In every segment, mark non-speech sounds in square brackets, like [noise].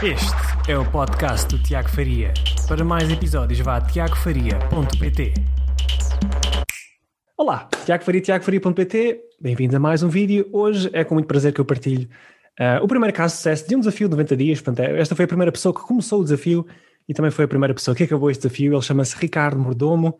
Este é o podcast do Tiago Faria. Para mais episódios, vá a tiagofaria.pt. Olá, Tiago Faria, tiagofaria.pt. Bem-vindos a mais um vídeo. Hoje é com muito prazer que eu partilho uh, o primeiro caso de sucesso de um desafio de 90 dias. Portanto, é, esta foi a primeira pessoa que começou o desafio e também foi a primeira pessoa que acabou este desafio. Ele chama-se Ricardo Mordomo.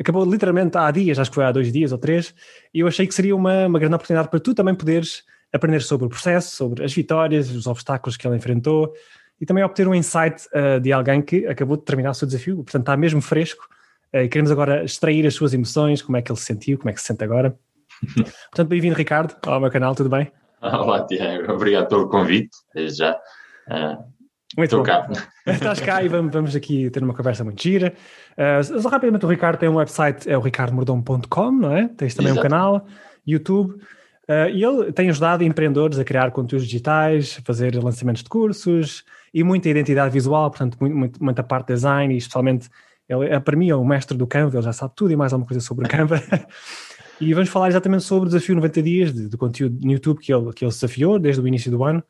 Acabou literalmente há dias, acho que foi há dois dias ou três, e eu achei que seria uma, uma grande oportunidade para tu também poderes aprender sobre o processo, sobre as vitórias, os obstáculos que ele enfrentou e também obter um insight uh, de alguém que acabou de terminar o seu desafio, portanto está mesmo fresco uh, e queremos agora extrair as suas emoções, como é que ele se sentiu, como é que se sente agora. [laughs] portanto, bem-vindo Ricardo ao meu canal, tudo bem? Olá Tiago, obrigado pelo convite, desde já. Uh, muito bom. Cá. [laughs] Estás cá e vamos, vamos aqui ter uma conversa muito gira. Uh, só rapidamente, o Ricardo tem um website, é o ricardomordom.com, não é? Tens também Exato. um canal, YouTube. Uh, e ele tem ajudado empreendedores a criar conteúdos digitais, fazer lançamentos de cursos e muita identidade visual, portanto, muito, muita parte de design e especialmente ele é para mim é o mestre do Canva, ele já sabe tudo e mais alguma coisa sobre o Canva. [laughs] e vamos falar exatamente sobre o desafio 90 dias de, de, conteúdo no YouTube que ele, que ele desafiou desde o início do ano.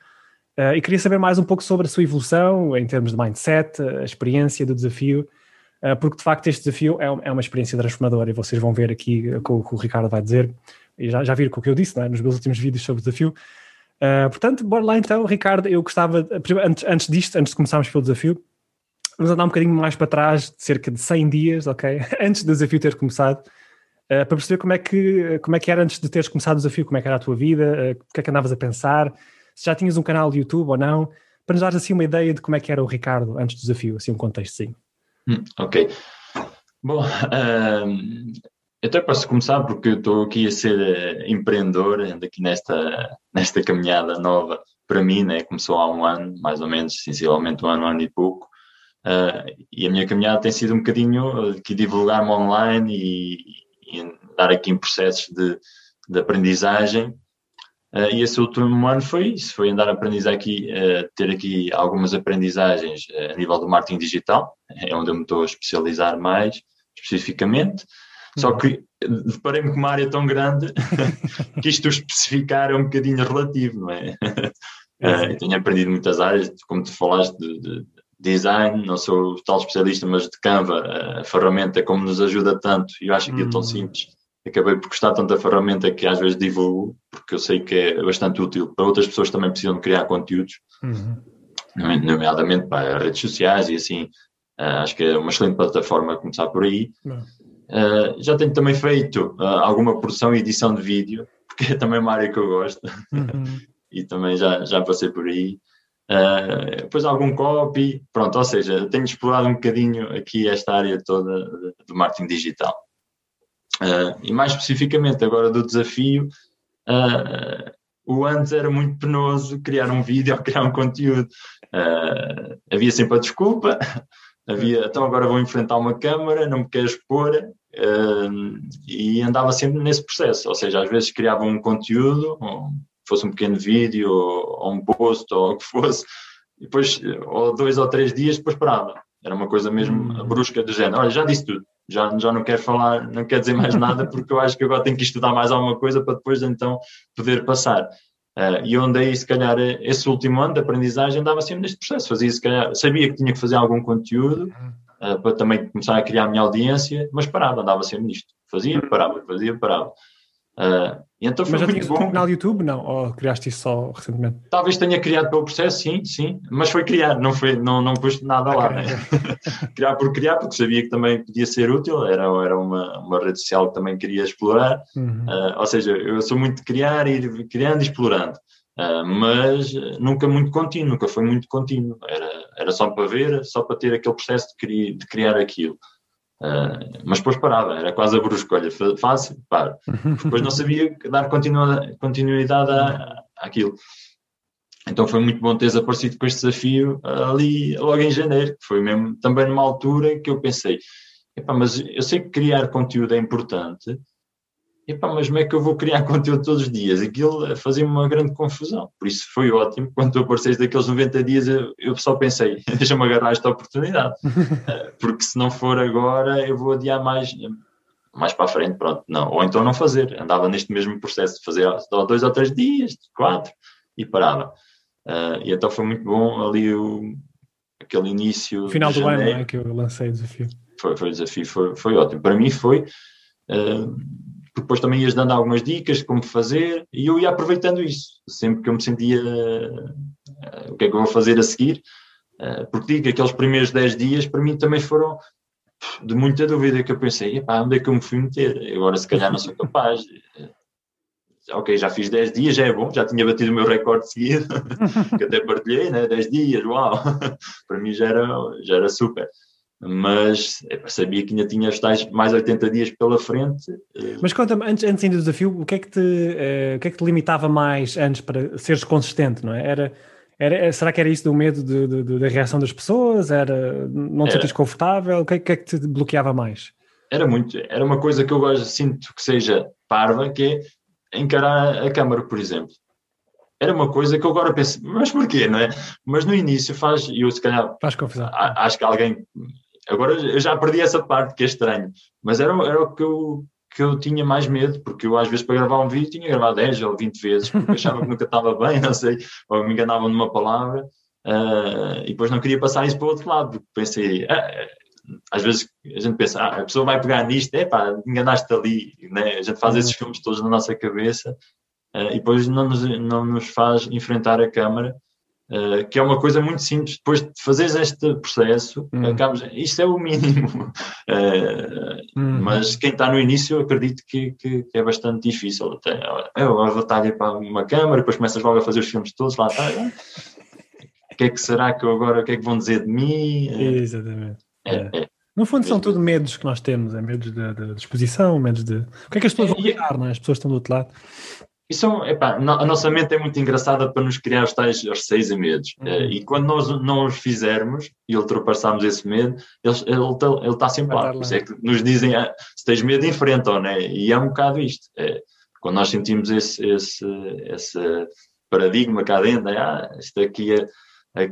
Uh, e queria saber mais um pouco sobre a sua evolução em termos de mindset, a experiência do desafio, uh, porque de facto este desafio é, é, uma experiência transformadora e vocês vão ver aqui o que o Ricardo vai dizer e já, já viram com o que eu disse é? nos meus últimos vídeos sobre o desafio. Uh, portanto, bora lá então, Ricardo. Eu gostava, antes, antes disto, antes de começarmos pelo desafio, vamos andar um bocadinho mais para trás, de cerca de 100 dias, ok? [laughs] Antes do desafio ter começado, uh, para perceber como é, que, como é que era antes de teres começado o desafio, como é que era a tua vida, uh, o que é que andavas a pensar, se já tinhas um canal de YouTube ou não, para nos dar assim uma ideia de como é que era o Ricardo antes do desafio, assim um contexto sim. Hum, ok. Bom, [laughs] até posso começar porque eu estou aqui a ser uh, empreendedor, ando aqui nesta, nesta caminhada nova para mim, né? começou há um ano, mais ou menos, sensivelmente um ano, um ano e pouco, uh, e a minha caminhada tem sido um bocadinho aqui divulgar-me online e, e, dar aqui em processos de, de aprendizagem, uh, e esse último ano foi isso, foi andar a aprendizar aqui, ter aqui algumas aprendizagens a nível do marketing digital, é onde eu me estou a especializar mais, especificamente, só uhum. que deparei-me com uma área tão grande [laughs] que isto especificar é um bocadinho relativo, não é? Uh, tenho aprendido muitas áreas, como tu falaste, de, de, design, não sou tal especialista, mas de Canva, a ferramenta como nos ajuda tanto, e eu acho que é tão uhum. simples. Acabei por gostar tanto da ferramenta que às vezes divulgo, porque eu sei que é bastante útil para outras pessoas que também precisam de criar conteúdos, uhum. nomeadamente para redes sociais e assim. Uh, acho que é uma excelente plataforma começar por aí. Uhum. Uh, já tenho também feito uh, alguma produção e edição de vídeo, [laughs] porque é também uma área que eu gosto, uhum. [laughs] e também já, já passei por aí. Uh, depois algum copy, pronto, ou seja, tenho explorado um bocadinho aqui esta área toda do marketing digital. E mais especificamente agora do desafio, o antes era muito penoso criar um vídeo [laughs] ou criar um conteúdo. havia sempre a desculpa, havia, então agora vou enfrentar uma câmara, não me quero expor, uh, e andava sempre nesse processo, ou seja, às vezes criava um conteúdo, fosse um pequeno vídeo, ou, ou um post, ou o que fosse, e depois, ou dois ou três dias, depois parava. Era uma coisa mesmo hum. brusca do género, olha, já disse tudo, já, já não quero falar, não quero dizer mais nada, [laughs] porque eu acho que agora tenho que estudar mais alguma coisa para depois então poder passar. Uh, e onde aí, se calhar, esse último ano de aprendizagem andava sempre neste processo. Fazia, se calhar, sabia que tinha que fazer algum conteúdo uh, para também começar a criar a minha audiência, mas parava, andava sempre nisto. Fazia, parava, fazia, parava. Uh, então mas já tinhas bom. um canal YouTube, não? Ou criaste isso só recentemente? Talvez tenha criado pelo processo, sim, sim, mas foi criar, não, foi, não, não pus nada okay. lá. Né? [laughs] criar por criar, porque sabia que também podia ser útil, era, era uma, uma rede social que também queria explorar, uhum. uh, ou seja, eu sou muito de criar, ir criando e explorando, uh, mas nunca muito contínuo, nunca foi muito contínuo, era, era só para ver, só para ter aquele processo de, criar, de criar aquilo. Uh, mas depois parava, era quase a brusco, olha, fácil, para. Depois não sabia dar continuidade à, àquilo. Então foi muito bom teres aparecido com este desafio ali logo em janeiro, que foi mesmo também numa altura que eu pensei, mas eu sei que criar conteúdo é importante, Epá, mas como é que eu vou criar [laughs] conteúdo todos os dias? Aquilo fazia uma grande confusão. Por isso foi ótimo. [laughs] Quando tu apareceste daqueles 90 dias, eu, eu só pensei, [laughs] deixa-me agarrar esta oportunidade. Eh, porque se não for agora, eu vou adiar mais, mais para a frente. Pronto, não. Ou então não fazer. Andava neste mesmo processo de fazer dois ou três dias, quatro, e parava. Uh, e então foi muito bom ali o, aquele início. Final de do ano é, que eu lancei o desafio. Foi, foi o desafio, foi, foi ótimo. Para mim foi. Uh, depois também ias dando algumas dicas como fazer e eu ia aproveitando isso. Sempre que eu me sentia uh, o que é que eu vou fazer a seguir, uh, porque digo, aqueles primeiros 10 dias para mim também foram de muita dúvida que eu pensei, epá, onde é que eu me fui meter? Agora se calhar não sou capaz. ok, já fiz 10 dias, já é bom, já tinha batido o meu recorde seguido, [laughs] que até partilhei, né? 10 dias, uau! [laughs] para mim já era, já era super mas é, sabia que ainda tinha os tais mais 80 dias pela frente. Eh. Mas conta-me, antes, antes ainda do desafio, o que, é que te, uh, o que é que te limitava mais antes para seres consistente, não é? Era, era, eh, será que era isso do medo de, de, de, da reação das pessoas? Era não te sentires confortável? O que é, que é, que te bloqueava mais? Era muito, era uma coisa que eu gosto, sinto que seja parva, que é encarar a câmara, por exemplo. Era uma coisa que eu agora penso, mas porquê, não é? Mas no início faz, e eu se calhar faz confusão. acho que alguém Agora eu já perdi essa parte, que é estranho. Mas era, era o que eu, que eu tinha mais medo, porque eu às vezes para gravar um vídeo tinha gravar 10 ou 20 vezes, porque achava que nunca estava bem, [laughs] não sei, ou me enganavam numa palavra, uh, e depois não queria passar isso para o outro lado, porque pensei, ah, às vezes a gente pensa, ah, a pessoa vai pegar nisto, é pá, enganaste ali, né? a gente faz esses filmes todos na nossa cabeça, uh, e depois não nos, não nos faz enfrentar a câmara, Uh, que é uma coisa muito simples. Depois de fazeres este processo, hum. acabas, isto é o mínimo. Uh, [laughs] hum. Mas quem está no início, eu acredito que, que, é bastante difícil. Até, é uma batalha para uma câmara, depois começas logo a fazer os filmes todos, lá está. O que é que será que eu agora, o que é que vão dizer de mim? Exatamente. É, é. é. No fundo, são tudo medos que nós temos, é medos da, da exposição, medos de. O que é que as pessoas vão não é? As pessoas estão do outro lado. E são, epá, a nossa mente é muito engraçada para nos criar os tais receios e medos. Uhum. Eh, e quando nós não os fizermos e ultrapassarmos esse medo, ele, ele, ele está sempre lá. Por isso é que nos dizem, ah, se tens medo, enfrenta, né? E é um bocado isto. É, quando nós sentimos esse, esse, esse paradigma cá dentro, ah, isto aqui é, é,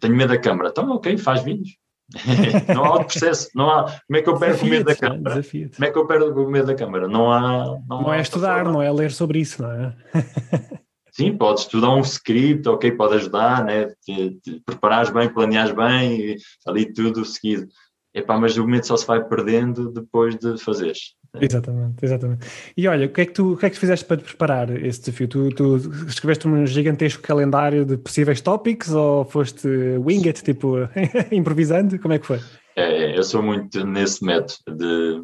tenho medo da câmara. Então, ok, faz vídeos. [laughs] não há outro processo, não há. Como é que eu perco o medo da câmara? Como é que eu perco o medo da câmara? Não há. Não, não é estudar, não é ler sobre isso, não é? [laughs] Sim, podes estudar um script, ok, pode ajudar, né? Te, te preparares bem, planeares bem, ali tudo seguido. Epá, mas o momento só se vai perdendo depois de fazeres. Exatamente, exatamente. E olha, o que é que tu, o que é que tu fizeste para te preparar esse desafio? Tu, tu escreveste um gigantesco calendário de possíveis tópicos ou foste wing it, tipo, [laughs] improvisando? Como é que foi? É, eu sou muito nesse método de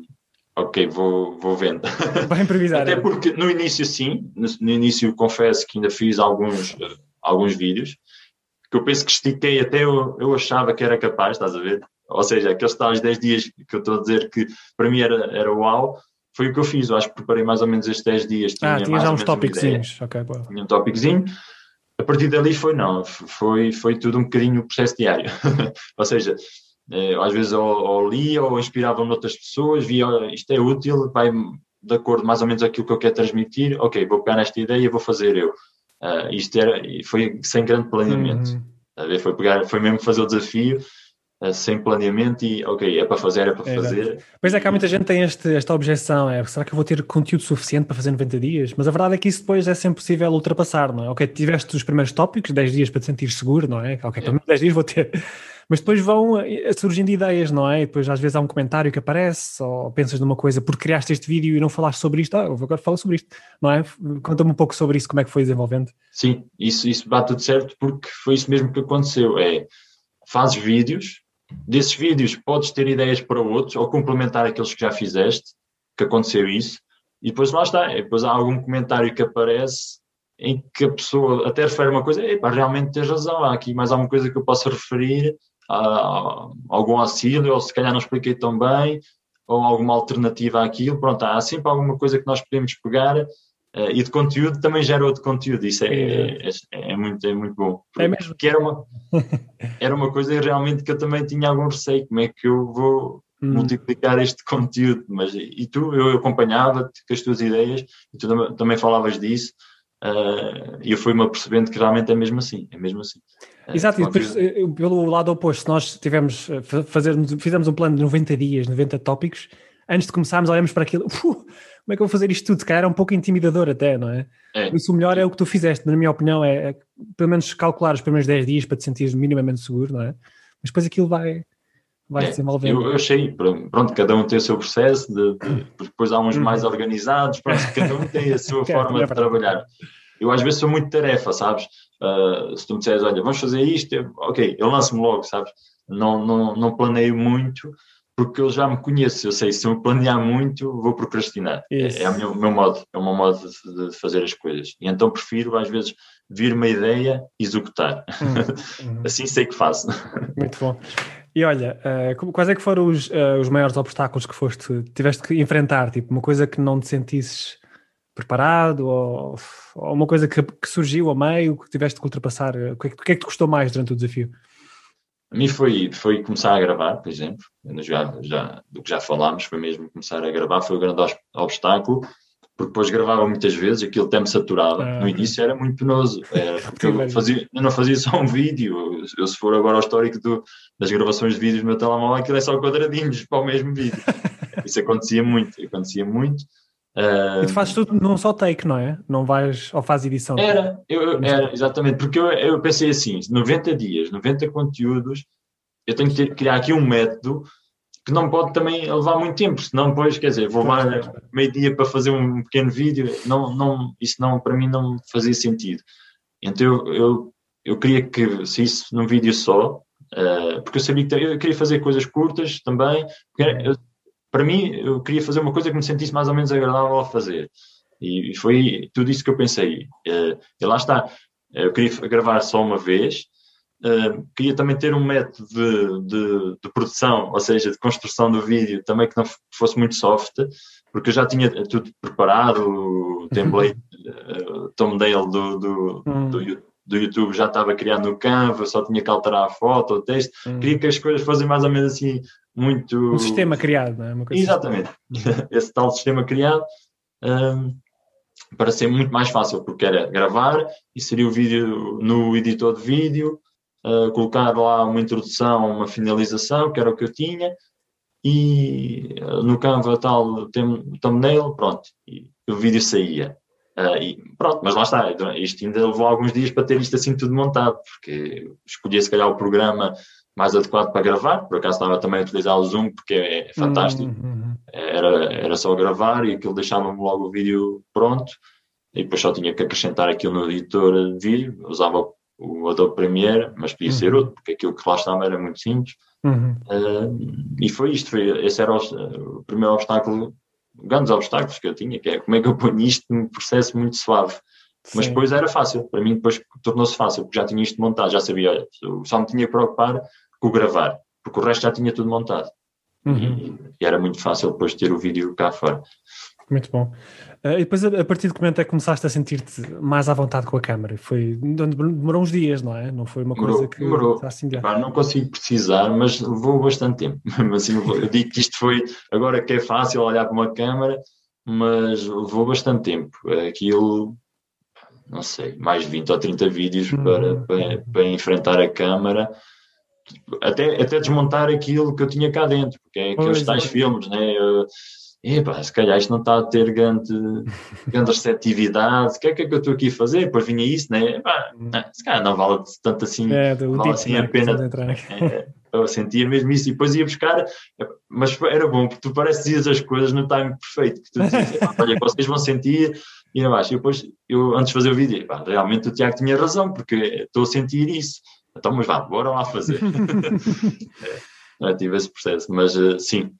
ok, vou, vou vendo. Vai improvisar. Até é? porque no início sim, no, no, início confesso que ainda fiz alguns, alguns vídeos que eu penso que estiquei até eu, eu achava que era capaz, estás a ver? Ou seja, aqueles tais 10 dias que eu estou a dizer que para mim era, era uau, foi o que eu fiz. Eu acho que preparei mais ou menos estes 10 dias. Tinha ah, tinha já uns tópicozinhos. Ok, boa. Tinha um tópicozinho. A partir dali foi não, foi, foi tudo um bocadinho o processo diário. [laughs] ou seja, eh, às vezes ou, ou lia ou inspirava noutras pessoas, via isto é útil, vai de acordo mais ou menos aquilo que eu quero transmitir, ok, vou pegar nesta ideia e vou fazer eu. Uh, isto era, foi sem grande planeamento. Uhum. Foi, pegar, foi mesmo fazer o desafio sem planeamento e ok, é para fazer, é para é fazer. Pois é que há muita gente que tem este, esta objeção, é será que eu vou ter conteúdo suficiente para fazer 90 dias? Mas a verdade é que isso depois é sempre possível ultrapassar, não é? Ok, tiveste os primeiros tópicos, 10 dias para te sentir seguro, não é? Ok, é. pelo 10 dias vou ter. Mas depois vão eh, surgindo ideias, não é? E depois às vezes há um comentário que aparece, ou pensas numa coisa porque criaste este vídeo e não falaste sobre isto, ah, eu agora falar sobre isto, não é? Conta-me um pouco sobre isso, como é que foi desenvolvendo. Sim, isso, isso bate tudo certo porque foi isso mesmo que aconteceu. É, fazes vídeos, Desses vídeos podes ter ideias para outros ou complementar aqueles que já fizeste, que aconteceu isso, e depois lá está. E depois há algum comentário que aparece em que a pessoa até refere uma coisa, epá, realmente tens razão, há aqui mais alguma coisa que eu possa referir, a, algum auxílio, ou se calhar não expliquei tão bem, ou alguma alternativa àquilo, pronto, há sempre alguma coisa que nós podemos pegar Uh, e de conteúdo também gera outro conteúdo, isso é, é, é, é muito, é muito bom. É mesmo. Porque era uma, [laughs] era uma coisa realmente que eu também tinha algum receio, como é que eu vou hum. multiplicar este conteúdo, mas e tu, eu acompanhava-te com as tuas ideias, e tu também falavas disso, uh, e eu fui-me apercebendo que realmente é mesmo assim, é mesmo assim. Uh, Exato, e depois pelo lado oposto, se nós tivemos, fazermos, fizemos um plano de 90 dias, 90 tópicos, antes de começarmos, olhamos para aquilo, [laughs] como é que eu vou fazer isto tudo? Se calhar é um pouco intimidador até, não é? é. Isso o melhor é o que tu fizeste, na minha opinião, é, é pelo menos calcular os primeiros 10 dias para te sentir minimamente seguro, não é? Mas depois aquilo vai, vai é, se desenvolvendo. Eu, eu achei, pronto, cada um tem o seu processo, de, de depois há uns uhum. mais organizados, pronto, cada um tem a [laughs] sua forma de trabalhar. Eu às vezes sou muito tarefa, sabes? Uh, se tu me disseres, olha, vamos fazer isto, eu, ok, eu lanço-me logo, sabes? Não, não, não planeio muito, porque eu já me conheço, eu sei, se eu planear muito, vou procrastinar. É, é o meu, meu, modo, é o meu modo de, de, fazer as coisas. E então prefiro, às vezes, vir uma ideia e executar. Hum, [laughs] hum. assim sei que faço. Muito bom. E olha, uh, quais é que foram os, uh, os maiores obstáculos que foste, tiveste que enfrentar? Tipo, uma coisa que não te sentisses preparado ou, ou uma coisa que, que, surgiu ao meio, que tiveste que ultrapassar? O que, é que, o que é que te custou mais durante o desafio? A mim foi, foi começar a gravar, por exemplo, já, já, do que já falámos, foi mesmo começar a gravar, foi o grande obstáculo, porque depois gravava muitas vezes, aquilo até me saturava. Ah, no início era muito penoso, era [laughs] porque eu, fazia, eu não fazia só um vídeo, eu, se for agora ao histórico do, das gravações de vídeos no meu telemóvel, aquilo é só quadradinhos para o mesmo vídeo. [laughs] Isso acontecia muito, acontecia muito. Uh, e tu fazes tudo num só take, não é? Não vais ou faz edição? Era, eu, era exatamente, porque eu, eu pensei assim: 90 dias, 90 conteúdos, eu tenho que ter, criar aqui um método que não pode também levar muito tempo, senão depois, quer dizer, vou levar meio dia para fazer um pequeno vídeo, não, não, isso não, para mim não fazia sentido. Então eu, eu, eu queria que se isso num vídeo só, uh, porque eu sabia que eu queria fazer coisas curtas também, eu, para mim, eu queria fazer uma coisa que me sentisse mais ou menos agradável a fazer. E foi tudo isso que eu pensei. Uh, e lá está. Eu queria gravar só uma vez. Uh, queria também ter um método de, de, de, produção, ou seja, de construção do vídeo, também que não fosse muito soft, porque eu já tinha tudo preparado, o template, uh, thumbnail do, do, hum. do, do, YouTube já estava criado no Canva, só tinha que alterar a foto, o texto. Hum. Queria que as coisas fossem mais ou menos assim muito. Um sistema criado, não é? Assim. Exatamente. Assim. [laughs] Esse tal sistema criado um, para ser muito mais fácil, porque era gravar, inserir o vídeo no editor de vídeo, uh, colocar lá uma introdução, uma finalização, que era o que eu tinha, e uh, no Canva tal thumbnail, pronto, e o vídeo saía. Uh, e pronto, mas lá está, isto ainda levou alguns dias para ter isto assim tudo montado, porque escolhi se calhar o programa mais adequado para gravar. Por acaso estava também a utilizar o Zoom porque é, fantástico. Uhum, uhum. Era, era só gravar e aquilo deixava-me logo o vídeo pronto. E depois só tinha que acrescentar aquilo no editor de vídeo. Usava o Adobe Premiere, mas podia uhum. ser outro, porque aquilo que lá estava era muito simples. Uhum. Uh, e foi isto. Foi, esse era o, o primeiro obstáculo, grandes obstáculos que eu tinha, que é como é que eu ponho isto num processo muito suave. Mas Sim. depois era fácil, para mim depois tornou-se fácil, porque já tinha isto montado, já sabia, só me tinha que preocupar com o gravar, porque o resto já tinha tudo montado. Uhum. E, e, era muito fácil depois ter o vídeo cá fora. Muito bom. Uh, e depois, a, partir de que momento é que começaste a sentir-te mais à vontade com a câmera? Foi, demorou uns dias, não é? Não foi uma demorou, coisa que. Demorou. Assim de... não consigo precisar, mas levou bastante tempo. [laughs] assim, eu digo que isto foi. Agora que é fácil olhar para uma câmera, mas levou bastante tempo. Aquilo. Não sei, mais de 20 ou 30 vídeos uhum. para, para, para enfrentar a câmara até, até desmontar aquilo que eu tinha cá dentro, porque é aqueles tais é. filmes, né? Eu, Epá, se calhar isto não está a ter grande, [laughs] grande receptividade, o que é que, é que eu estou aqui a fazer? Depois vinha isso, né? Epá, não, se calhar não vale tanto assim, é, vale tipo, assim a pena. É, eu sentia mesmo isso e depois ia buscar, mas era bom, porque tu parece dizias as coisas no time perfeito, que tu dizias, [laughs] olha, vocês vão sentir e não acho. E depois, eu antes de fazer o vídeo, epá, realmente o Tiago tinha razão, porque estou a sentir isso. Então, mas vá, bora lá fazer. [laughs] é, tive esse processo, mas uh, sim,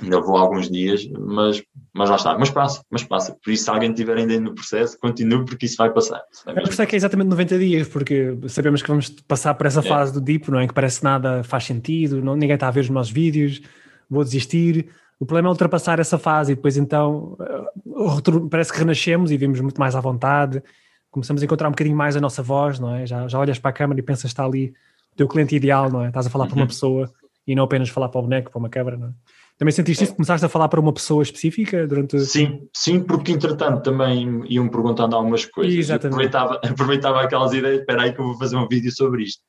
ainda vou alguns dias, mas, mas lá está, mas passa, mas passa. Por isso, se alguém estiver ainda no processo, continue, porque isso vai passar. É por isso é que é exatamente 90 dias, porque sabemos que vamos passar por essa é. fase do deep, não é? Que parece nada faz sentido, não, ninguém está a ver os nossos vídeos, vou desistir. O problema é ultrapassar essa fase e depois então eh, parece que renascemos e vimos muito mais à vontade começamos a encontrar um bocadinho mais a nossa voz, não é? Já, já olhas para a câmera e pensas que está ali o teu cliente ideal, não é? Estás a falar uhum. para uma uhum. pessoa e não apenas falar para o boneco, para uma câmera, não é? Também sentiste isso? Começaste a falar para uma pessoa específica durante. Sim, sim, porque entretanto também iam perguntando algumas coisas. Exatamente. Aproveitava, [laughs] aproveitava aquelas ideias, espera aí que eu vou fazer um vídeo sobre isto.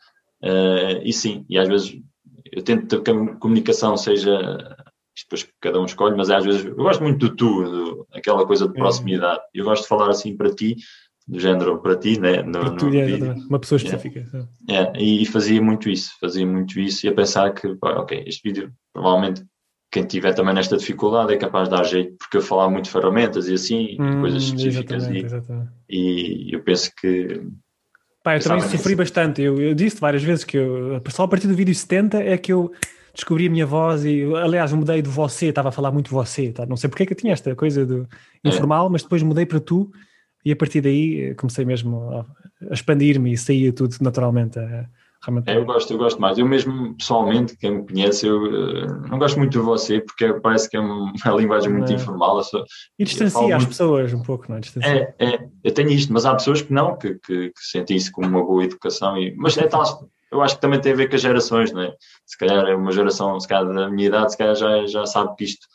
Uh, e sim, e às vezes eu tento que a comunicação seja depois cada um escolhe, mas às vezes eu gosto muito do tu, do, aquela coisa de proximidade. Eu gosto de falar assim para ti, do género para ti, né? No, para tu, é, uma pessoa específica. É, e fazia muito isso, fazia muito isso e a pensar que, ok, este vídeo provavelmente quem tiver também nesta dificuldade é capaz de dar jeito, porque eu falava muito ferramentas e assim, hum, coisas específicas. Exatamente, e, exatamente. e eu penso que. Pá, eu também sofri bastante. Eu, eu disse várias vezes que eu, só a partir do vídeo 70 é que eu descobri a minha voz e, aliás, eu mudei de você, estava a falar muito você, tá? não sei porque é que eu tinha esta coisa do é. informal, é. mas depois mudei para tu e a partir daí comecei mesmo a, expandir-me e saía tudo naturalmente. A, Realmente... É, eu gosto, eu gosto mais. Eu mesmo, pessoalmente, quem me conhece, eu uh, não gosto muito de você, porque parece que é uma, [laughs] linguagem muito é. informal. Só, e distancia as muito... pessoas um pouco, não é? É, é, eu tenho isto, mas há pessoas que não, que, que, que sentem isso como uma boa educação. E, mas é tal, eu acho que também tem a ver com as gerações, não é? Se calhar é uma geração, se calhar da minha idade, se calhar já, já sabe que isto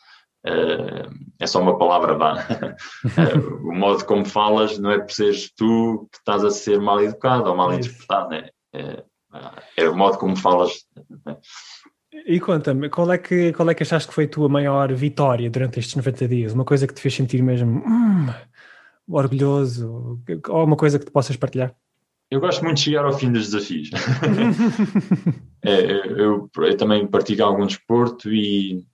é só uma palavra vá. uh, [laughs] o modo como falas não é por seres tu que estás a ser mal educado ou mal interpretado, não é? é o modo como falas. E conta-me, qual, é que, qual é que achaste que foi a tua maior vitória durante estes 90 dias? Uma coisa que te fez sentir mesmo hum, orgulhoso? Ou uma coisa que te possas partilhar? Eu gosto muito de chegar ao fim dos desafios. [laughs] é, eu, eu, também pratico algum desporto e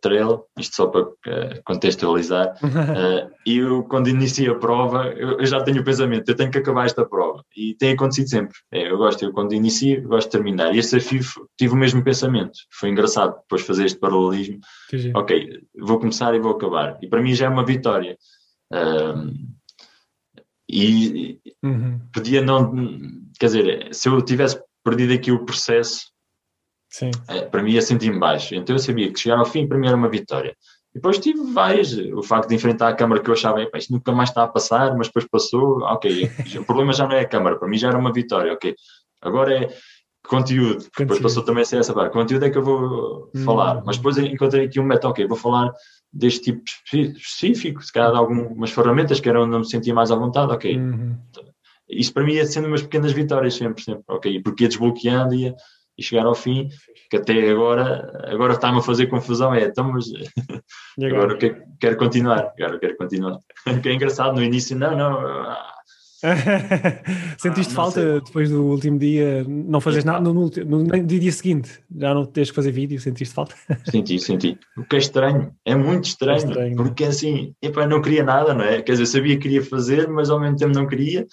trail, isto só para uh, contextualizar. Uh, [laughs] e eu, quando inicio a prova, eu, eu, já tenho o pensamento, eu tenho que acabar esta prova. E tem acontecido sempre. É, eu gosto, eu quando inicio, gosto de terminar. E esse desafio tive o mesmo pensamento. Foi engraçado depois fazer este paralelismo. Entendi. Ok, vou começar e vou acabar. E para mim já é uma vitória. E uhum. podia não. Quer dizer, se eu tivesse perdido aqui o processo, Sim. É, para mim ia sentir-me baixo. Então eu sabia que chegar ao fim para mim era uma vitória. E depois tive várias. O facto de enfrentar a câmara que eu achava, isto nunca mais está a passar, mas depois passou. Ok, o problema já não é a câmara, para mim já era uma vitória. Ok, agora é conteúdo. conteúdo. Depois passou também a ser essa parte. Conteúdo é que eu vou hum. falar. Mas depois encontrei aqui um método, ok, vou falar deste tipo específico, se calhar de algumas ferramentas que eram onde não me sentia mais à vontade, ok. Uhum. Isso para mim ia sendo umas pequenas vitórias sempre, sempre, ok. Porque ia desbloqueando e ia e chegar ao fim, que até agora, agora está-me a fazer confusão, é, então, mas agora, quero, quero continuar, agora quero continuar. [laughs] que é engraçado, no início, não, não... Ah, [laughs] Sentiste ah, falta sei. depois do último dia, não fazes nada no, no, no, dia seguinte, já não tens que fazer vídeo, sentiste falta? [laughs] Senti, senti. O que é estranho, é muito estranho, é estranho porque assim, epa, não queria nada, não é? Quer dizer, sabia que queria fazer, mas ao mesmo tempo não queria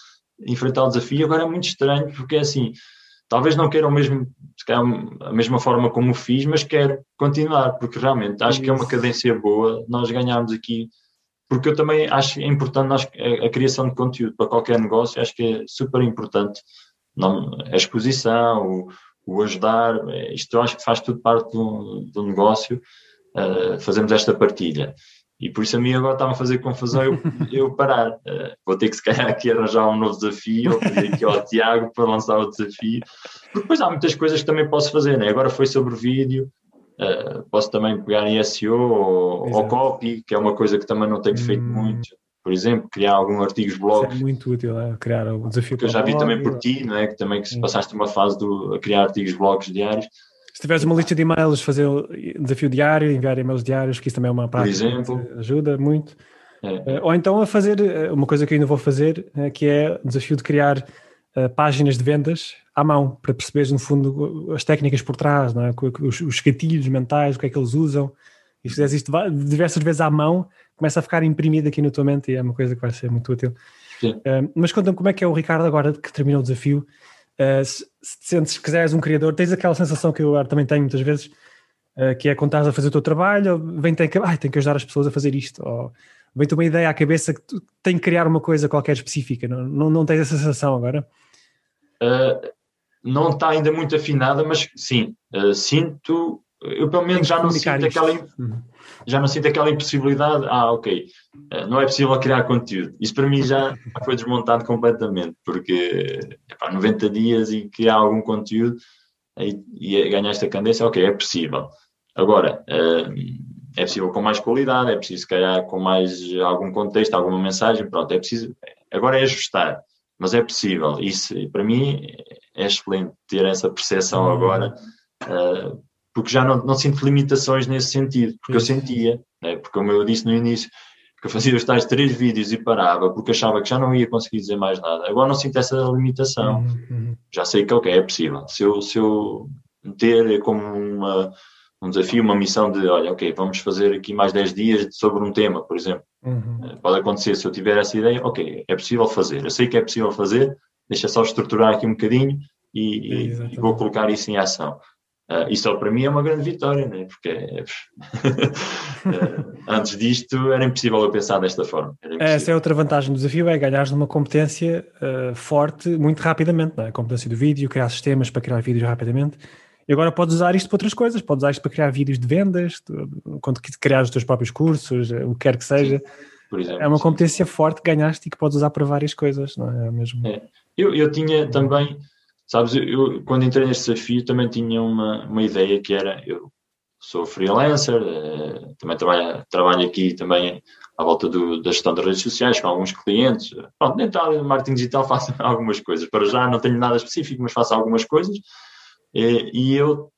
enfrentar o desafio, agora é muito estranho, porque é assim, talvez não queira o mesmo, a mesma forma como fiz, mas quero continuar, porque realmente acho que é uma cadência boa nós ganharmos aqui, porque eu também acho importante nós, a, a, criação de conteúdo para qualquer negócio, acho que é super importante não, a exposição, o, o ajudar, isto eu acho que faz tudo parte do, do negócio, uh, fazemos esta partilha. E por isso a mim agora está-me a fazer confusão eu, eu parar. Uh, vou ter que se calhar aqui arranjar um novo desafio, ou pedir aqui ao Tiago para lançar o desafio. Porque depois há muitas coisas que também posso fazer, né? Agora foi sobre vídeo, uh, posso também pegar em SEO ou, ou, copy, que é uma coisa que também não tenho feito hum. muito. Por exemplo, criar algum artigos blog. é muito útil, é? criar o desafio. Que eu já vi blog, também por ti, não é? Que também que se passaste uma fase do, a criar artigos blogs diários se tiveres uma lista de e-mails, fazer um desafio diário, enviar e-mails diários, que isso também é uma prática que ajuda muito. É. Eh, ou então a fazer eh, uma coisa que eu ainda vou fazer, eh, que é o desafio de criar páginas de vendas à mão, para perceberes, no fundo, as técnicas por trás, não é? os, os gatilhos mentais, o que é que eles usam. E se fizeres isto diversas vezes à mão, começa a ficar imprimido aqui na tua mente e é uma coisa que vai ser muito útil. Uh, mas conta-me como é que é o Ricardo agora que terminou o desafio. Uh, se, quiseres um criador, tens aquela sensação que eu também tenho muitas vezes, uh, que é quando estás a fazer o teu trabalho, vem tem que, ai, tem que ajudar as pessoas a fazer isto, ou vem-te uma ideia à cabeça que tu tem que criar uma coisa qualquer específica, não, não, não tens essa sensação agora? Uh, não está ainda muito afinada, mas sim, sinto, eu pelo menos já não sinto aquela. Uhum já não sinto aquela impossibilidade, ah, ok, eh, não é possível criar conteúdo. Isso para mim já [laughs] foi desmontado completamente, porque epá, 90 dias e criar algum conteúdo e, e ganhar esta candência, ok, é possível. Agora, eh, é possível com mais qualidade, é preciso, se calhar, com mais algum contexto, alguma mensagem, pronto, é preciso. Agora é ajustar, mas é possível. Isso, para mim, é excelente ter essa percepção agora, eh, porque já não, não sinto limitações nesse sentido, porque eu sentia, né? porque como eu disse no início, que eu fazia os tais três vídeos e parava porque achava que já não ia conseguir dizer mais nada. Agora não sinto essa limitação. Uhum, uhum. Já sei que ok, é possível. Se eu, se eu ter como uma, um desafio, uma missão de, olha, ok, vamos fazer aqui mais 10 dias sobre um tema, por exemplo. Uhum. Eh, pode acontecer se eu tiver essa ideia, ok, é possível fazer. Eu sei que é possível fazer, deixa só estruturar aqui um bocadinho e, e vou colocar isso em ação. Uh, isso para mim é uma grande vitória, né? porque é, [laughs] antes disto era impossível eu pensar desta forma. Essa é outra vantagem do desafio, é ganhar numa competência uh, forte muito rapidamente, não é? a competência do vídeo, criar sistemas para criar vídeos rapidamente. E agora podes usar isto para outras coisas, podes usar isto para criar vídeos de vendas, quando criar os teus próprios cursos, o que quer que seja. Exemplo, é uma competência sim. forte que ganhaste e que podes usar para várias coisas, não é? é mesmo... É. Eu, eu tinha também, sabes, eu, quando entrei neste desafio também tinha uma, uma ideia que era, eu sou freelancer, eh, também trabalho, trabalho aqui também à volta do, da gestão das redes sociais com alguns clientes. Pronto, dentro do marketing digital [laughs] faço algumas coisas. Para já não tenho nada específico, mas faço algumas coisas. E, e eu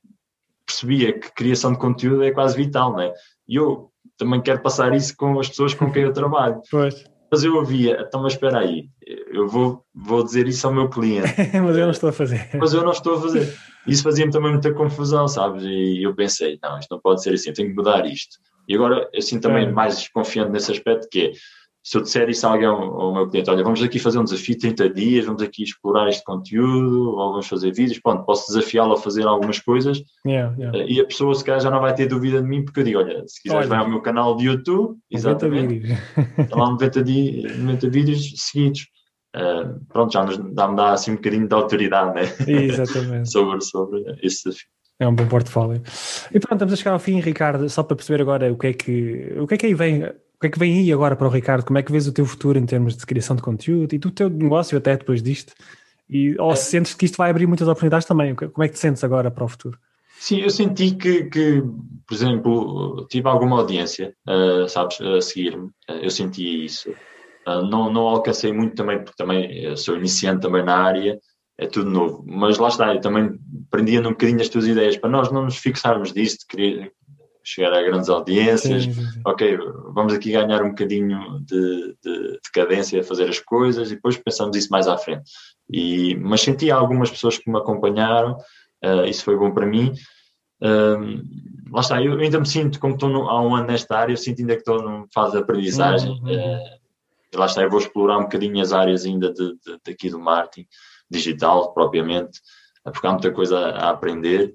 percebia que criação de conteúdo é quase vital, não é? E eu também quero passar isso com as pessoas com quem eu trabalho. Pois. Mas eu ouvia, então, mas espera aí, eu vou, vou dizer isso ao meu cliente. [laughs] mas eu não estou a fazer. Mas eu não estou a fazer. Isso fazia-me também muita confusão, sabes? E eu pensei, não, isto não pode ser assim, tenho que mudar isto. E agora, assim, também é. mais confiante nesse aspecto, que é, se eu disser isso a alguém, ao meu cliente, olha, vamos aqui fazer um desafio de 30 dias, vamos aqui explorar este conteúdo, ou vamos fazer vídeos, pronto, posso desafiá-lo a fazer algumas coisas yeah, yeah. e a pessoa se calhar já não vai ter dúvida de mim, porque eu digo, olha, se quiseres olha, vai ao meu canal de YouTube, exatamente, está lá 90, di 90 vídeos seguidos. Uh, pronto, já nos dá-me dá assim um bocadinho de autoridade né? Exatamente. [laughs] sobre, sobre esse desafio. É um bom portfólio. E pronto, estamos a chegar ao fim, Ricardo, só para perceber agora o que é que, o que, é que aí vem o que é que vem aí agora para o Ricardo? Como é que vês o teu futuro em termos de criação de conteúdo e do teu negócio até depois disto? E, ou é. sentes que isto vai abrir muitas oportunidades também? Como é que te sentes agora para o futuro? Sim, eu senti que, que por exemplo, tive alguma audiência, uh, sabes, a seguir-me. Uh, eu senti isso. Uh, não, não alcancei muito também, porque também sou iniciante também na área, é tudo novo. Mas lá está, eu também prendia um bocadinho as tuas ideias, para nós não nos fixarmos disso, de querer, chegar a grandes audiências. Sim, sim, sim. Ok, vamos aqui ganhar um bocadinho de, de, de cadência a fazer as coisas e depois pensamos isso mais à frente. E, mas senti algumas pessoas que me acompanharam, uh, isso foi bom para mim. Uh, lá está, eu ainda me sinto, como estou no, há um ano nesta área, eu sinto ainda que estou numa fase de aprendizagem. Uhum. Uh, lá está, eu vou explorar um bocadinho as áreas ainda de, de, daqui do marketing digital, propriamente, porque há muita coisa a, a aprender.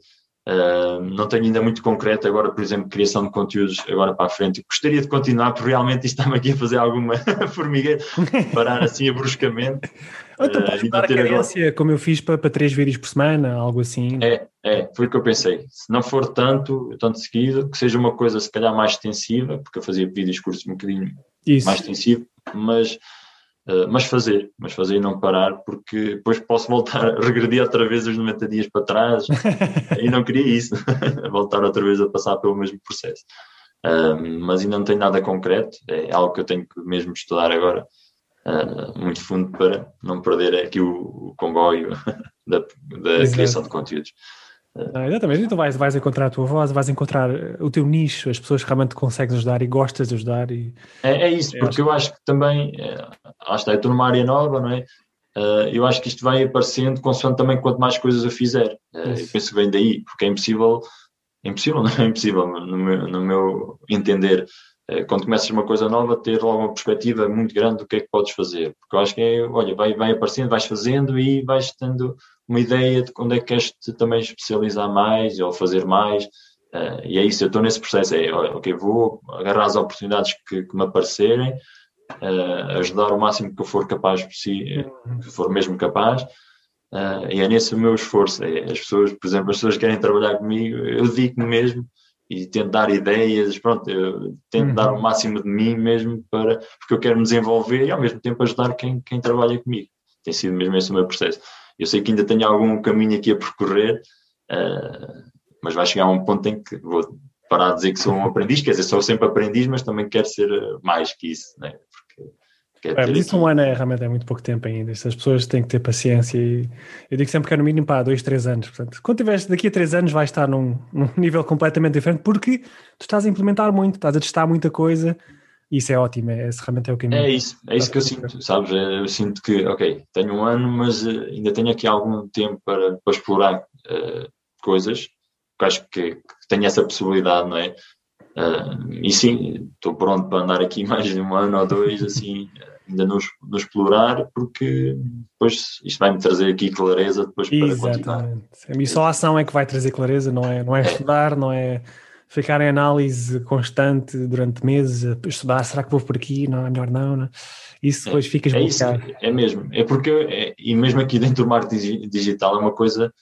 Uh, não tenho ainda muito concreto agora, por exemplo, criação de conteúdos agora para a frente. Gostaria de continuar, porque realmente isto está-me aqui a fazer alguma [laughs] formigueira, parar assim [laughs] bruscamente. Ou então podes uh, dar a cadência, agora... como eu fiz para, para três vídeos por semana, algo assim. É, é, foi o que eu pensei. Se não for tanto, tanto seguido, que seja uma coisa se calhar mais extensiva, porque eu fazia vídeos curtos um bocadinho Isso. mais extensivo, mas Uh, mas fazer, mas fazer e não parar, porque depois posso voltar a regredir outra vez os 90 dias para trás [laughs] e não queria isso, [laughs] voltar outra vez a passar pelo mesmo processo. Uh, mas ainda não tenho nada concreto, é algo que eu tenho que mesmo estudar agora uh, muito fundo para não perder aqui o, o comboio [laughs] da, da criação de conteúdos. Ah, exatamente, então vais, vais encontrar a tua voz, vais encontrar eh, o teu nicho, as pessoas que realmente consegues ajudar e gostas de ajudar. E... É, é isso, porque eu acho que também, é, lá está, eu estou numa área nova, não é? Uh, eu acho que isto vai aparecendo consoante também quanto mais coisas eu fizer. Uh, eu penso que vem daí, porque é impossível, é impossível, [laughs] não é impossível, no meu, no meu entender, quando começas uma coisa nova, ter logo uma perspectiva muito grande do que é que podes fazer. Porque eu acho que é, olha, vai, vai aparecendo, vais fazendo e vais tendo uma ideia de onde é que queres te também especializar mais ou fazer mais. Uh, e é isso, eu estou nesse processo. É, ok, vou agarrar as oportunidades que, que me aparecerem, uh, ajudar o máximo que eu for capaz, que for mesmo capaz. Uh, e é nesse o meu esforço. É, as pessoas, por exemplo, as pessoas que querem trabalhar comigo, eu dedico-me mesmo e tento dar ideias, pronto, eu tento uhum. dar o máximo de mim mesmo para, porque eu quero me desenvolver e ao mesmo tempo ajudar quem, quem trabalha comigo. Tem sido mesmo esse o meu processo. Eu sei que ainda tenho algum caminho aqui a percorrer, uh, mas vai chegar a um ponto em que vou parar de dizer que sou um aprendiz, quer dizer, sou sempre aprendiz, mas também quero ser mais que isso, né? É, é isso um ano é realmente é muito pouco tempo ainda. As pessoas têm que ter paciência e eu digo sempre que é no mínimo para dois, três anos. Portanto, quando tiveres daqui a três anos vais estar num, [laughs] num nível completamente diferente porque tu estás a implementar muito, estás a testar muita coisa e isso é ótimo, é, esse realmente é o caminho. É isso, é isso que eu sinto, sabes? É, eu sinto que, ok, tenho um ano, mas uh, ainda tenho aqui algum tempo para, para explorar uh, coisas, porque acho que, que tenho essa possibilidade, não é? Uh, e sim, estou pronto para andar aqui [laughs] mais de um ano ou dois, assim, ainda não, não explorar, porque depois isto vai-me trazer aqui clareza depois para Exatamente. continuar. E só a ação é que vai trazer clareza, não é, não é, é. estudar, não é ficar em análise constante durante meses, estudar, será que vou por aqui? Não, é melhor não, não. É? Isso depois ficas é, isso, é mesmo, é porque, é, e mesmo aqui dentro do marketing digital é uma coisa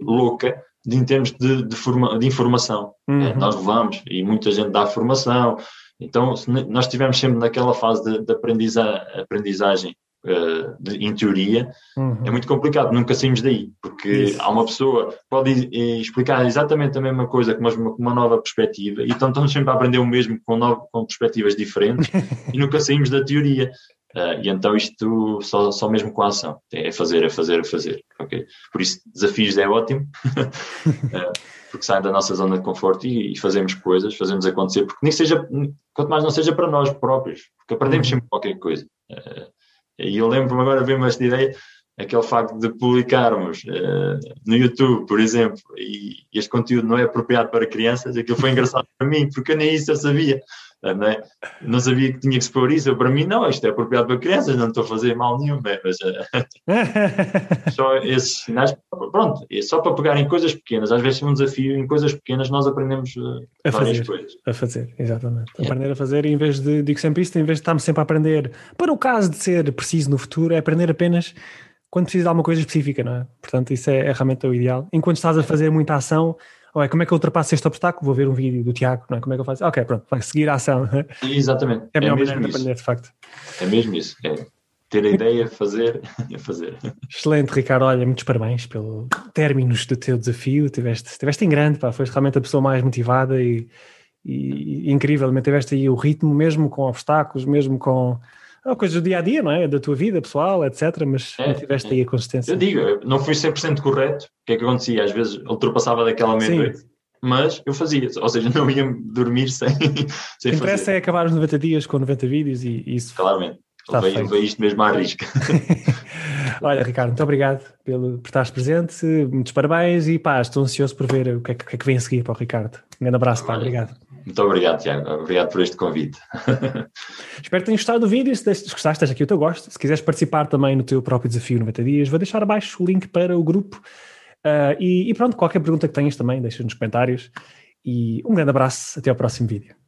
louca, de, em termos de, de, forma, de informação. Uhum. É, nós levamos e muita gente dá formação. Então, nós estivemos sempre naquela fase de, de aprendiza, aprendizagem uh, de, em teoria, uhum. é muito complicado, nunca saímos daí, porque Isso. há uma pessoa que pode explicar exatamente a mesma coisa com uma, uma nova perspectiva, então estamos sempre a aprender o mesmo com, novo, com perspectivas diferentes [laughs] e nunca saímos da teoria. Uh, e então isto só, só mesmo com a ação, é fazer, é fazer, é fazer, ok? Por isso, desafios é ótimo, uh, [laughs] porque saem da nossa zona de conforto e, e, fazemos coisas, fazemos acontecer, porque nem seja, quanto mais não seja para nós próprios, porque aprendemos uhum. sempre qualquer coisa. Uh, e eu lembro-me agora, ver-me esta ideia, aquele facto de publicarmos no YouTube, por exemplo, e este conteúdo não é apropriado para crianças, aquilo foi engraçado [laughs] para mim, porque nem isso eu sabia. Não, é? não sabia que tinha que pôr isso. Eu, para mim, não, isto é apropriado para crianças, não estou a fazer mal nenhum. É, mas uh, [laughs] só esses sinais, pronto, é só para pegar em coisas pequenas. Às vezes é um desafio, em coisas pequenas nós aprendemos uh, a fazer, coisas. A fazer, exatamente. É. Aprender a fazer, em vez de, digo sempre isto, em vez de estarmos sempre a aprender, para o caso de ser preciso no futuro, é aprender apenas quando precisa de alguma coisa específica, não é? Portanto, isso é, é realmente o ideal. Enquanto estás a fazer muita ação, ou é como é que eu ultrapasso este obstáculo? Vou ver um vídeo do Tiago, não é? Como é que eu faço? Ok, pronto, vai seguir a ação. Exatamente. É a melhor é maneira de aprender, de facto. É mesmo isso. É ter a ideia, fazer e fazer. Excelente, Ricardo. Olha, muitos parabéns pelo términos do teu desafio. Tiveste, tiveste em grande, pá. Foste realmente a pessoa mais motivada e, e, e incrivelmente tiveste aí o ritmo, mesmo com obstáculos, mesmo com é coisas do dia a dia, não é? Da tua vida pessoal, etc. Mas é, tiveste é. aí a consistência. Eu digo, não fui 100% correto. O que é que acontecia? Às vezes ultrapassava daquela meia-noite. Mas eu fazia, ou seja, não ia dormir [laughs] sem, sem o que interessa é acabar os 90 dias com 90 vídeos e, isso. Claramente. Levei, levei isto mesmo à risca. [laughs] Olha, Ricardo, muito obrigado pelo, por estares presente, muitos parabéns e pá, estou ansioso por ver o que é que, que, é que vem a seguir para o Ricardo. Um grande abraço, pá, obrigado. Muito obrigado, Tiago. Obrigado por este convite. [laughs] Espero que tenhas gostado do vídeo. Se gostaste, deixa aqui o teu gosto. Se quiseres participar também no teu próprio desafio 90 dias, vou deixar abaixo o link para o grupo. Uh, e, e pronto, qualquer pergunta que tenhas também, deixa nos comentários. E um grande abraço. Até ao próximo vídeo.